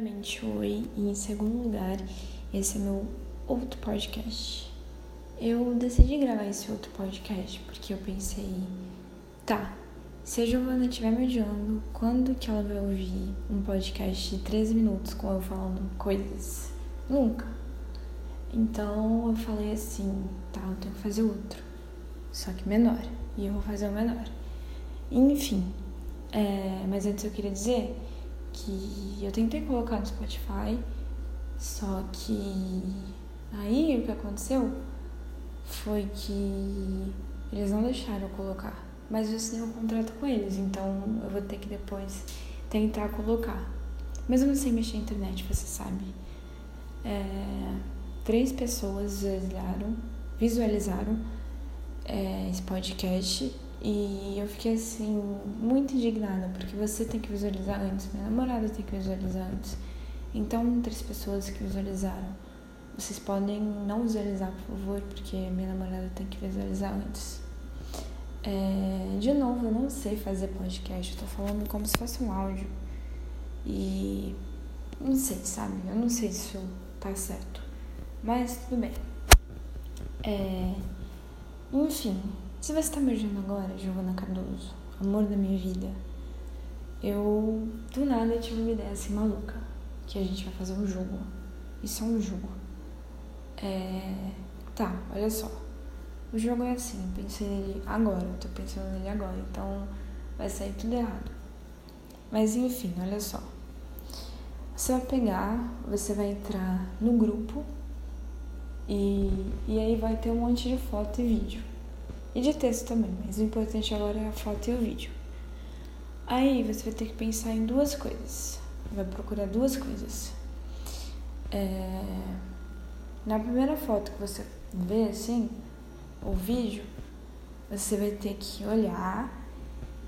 Primeiramente, oi, e em segundo lugar, esse é meu outro podcast. Eu decidi gravar esse outro podcast porque eu pensei, tá, se a Giovana estiver me odiando, quando que ela vai ouvir um podcast de 13 minutos com eu falando coisas? Nunca. Então eu falei assim, tá, eu tenho que fazer outro, só que menor, e eu vou fazer o menor. Enfim, é, mas antes eu queria dizer que eu tentei colocar no Spotify, só que aí o que aconteceu foi que eles não deixaram eu colocar. Mas eu assinei um contrato com eles, então eu vou ter que depois tentar colocar. Não sei mexer na internet, você sabe. É, três pessoas visualizaram, visualizaram é, esse podcast e eu fiquei assim, muito indignada, porque você tem que visualizar antes, minha namorada tem que visualizar antes. Então, três pessoas que visualizaram. Vocês podem não visualizar, por favor, porque minha namorada tem que visualizar antes. É, de novo, eu não sei fazer podcast, eu tô falando como se fosse um áudio. E não sei, sabe? Eu não sei se isso tá certo. Mas tudo bem. É, enfim, se você tá me ouvindo agora, Giovana Cardoso, amor da minha vida, eu do nada tive uma ideia assim maluca, que a gente vai fazer um jogo. Isso é um jogo. É... Tá, olha só. O jogo é assim, eu pensei nele agora, eu tô pensando nele agora, então vai sair tudo errado. Mas enfim, olha só. Você vai pegar, você vai entrar no grupo e, e aí vai ter um monte de foto e vídeo. E de texto também, mas o importante agora é a foto e o vídeo. Aí você vai ter que pensar em duas coisas. Vai procurar duas coisas. É... Na primeira foto que você vê assim, o vídeo, você vai ter que olhar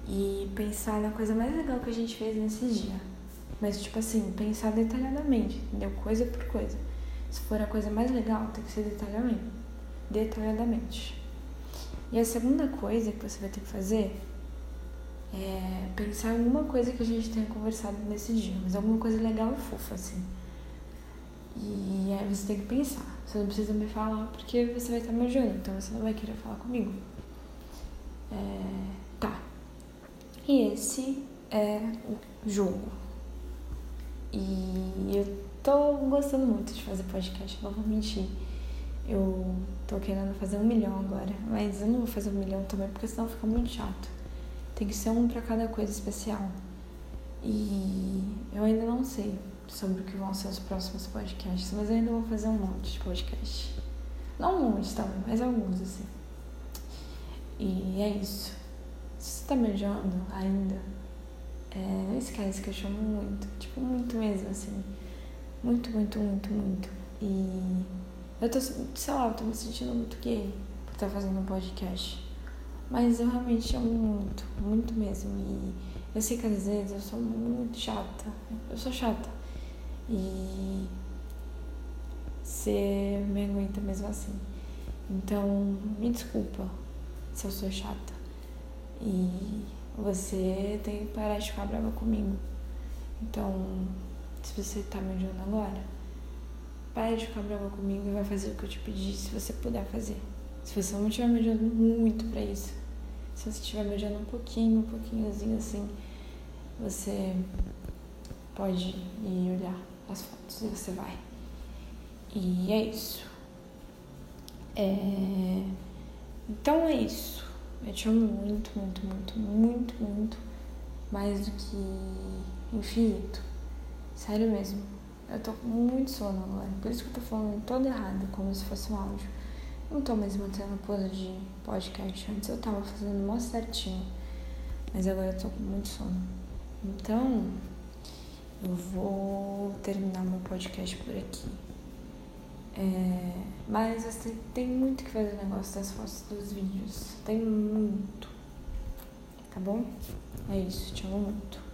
e pensar na coisa mais legal que a gente fez nesse dia. Mas, tipo assim, pensar detalhadamente, entendeu? Coisa por coisa. Se for a coisa mais legal, tem que ser detalhadamente. Detalhadamente. E a segunda coisa que você vai ter que fazer é pensar em alguma coisa que a gente tenha conversado nesse dia, mas alguma coisa legal e fofa, assim. E aí você tem que pensar. Você não precisa me falar porque você vai estar me odiando, então você não vai querer falar comigo. É, tá. E esse é o jogo. E eu tô gostando muito de fazer podcast, não vou mentir. Eu tô querendo fazer um milhão agora, mas eu não vou fazer um milhão também porque senão fica muito chato. Tem que ser um para cada coisa especial. E eu ainda não sei sobre o que vão ser os próximos podcasts, mas eu ainda vou fazer um monte de podcast. Não um monte também, mas alguns assim. E é isso. Se você tá me odiando ainda, é, não esquece que eu chamo muito, tipo, muito mesmo, assim. Muito, muito, muito, muito. E eu tô, sei lá, eu tô me sentindo muito gay por estar fazendo um podcast. Mas eu realmente amo muito, muito mesmo. E eu sei que às vezes eu sou muito chata. Eu sou chata. E você me aguenta mesmo assim. Então, me desculpa se eu sou chata. E você tem que parar de ficar brava comigo. Então, se você tá me odiando agora, Pare de ficar brava comigo e vai fazer o que eu te pedi, se você puder fazer. Se você não estiver me ajudando muito pra isso. Se você estiver me ajudando um pouquinho, um pouquinhozinho assim, você pode ir olhar as fotos e você vai. E é isso. É... Então é isso. Eu te amo muito, muito, muito, muito, muito. Mais do que infinito. Sério mesmo. Eu tô com muito sono agora, por isso que eu tô falando todo errado, como se fosse um áudio. Não tô mais mantendo pose de podcast. Antes eu tava fazendo mó certinho, mas agora eu tô com muito sono. Então, eu vou terminar meu podcast por aqui. É, mas assim, tem muito que fazer o negócio das fotos dos vídeos. Tem muito. Tá bom? É isso, te amo muito.